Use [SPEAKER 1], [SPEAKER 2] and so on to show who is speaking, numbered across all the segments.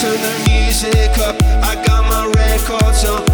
[SPEAKER 1] turn the music up. I got my records on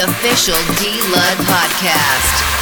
[SPEAKER 2] official D Lud podcast.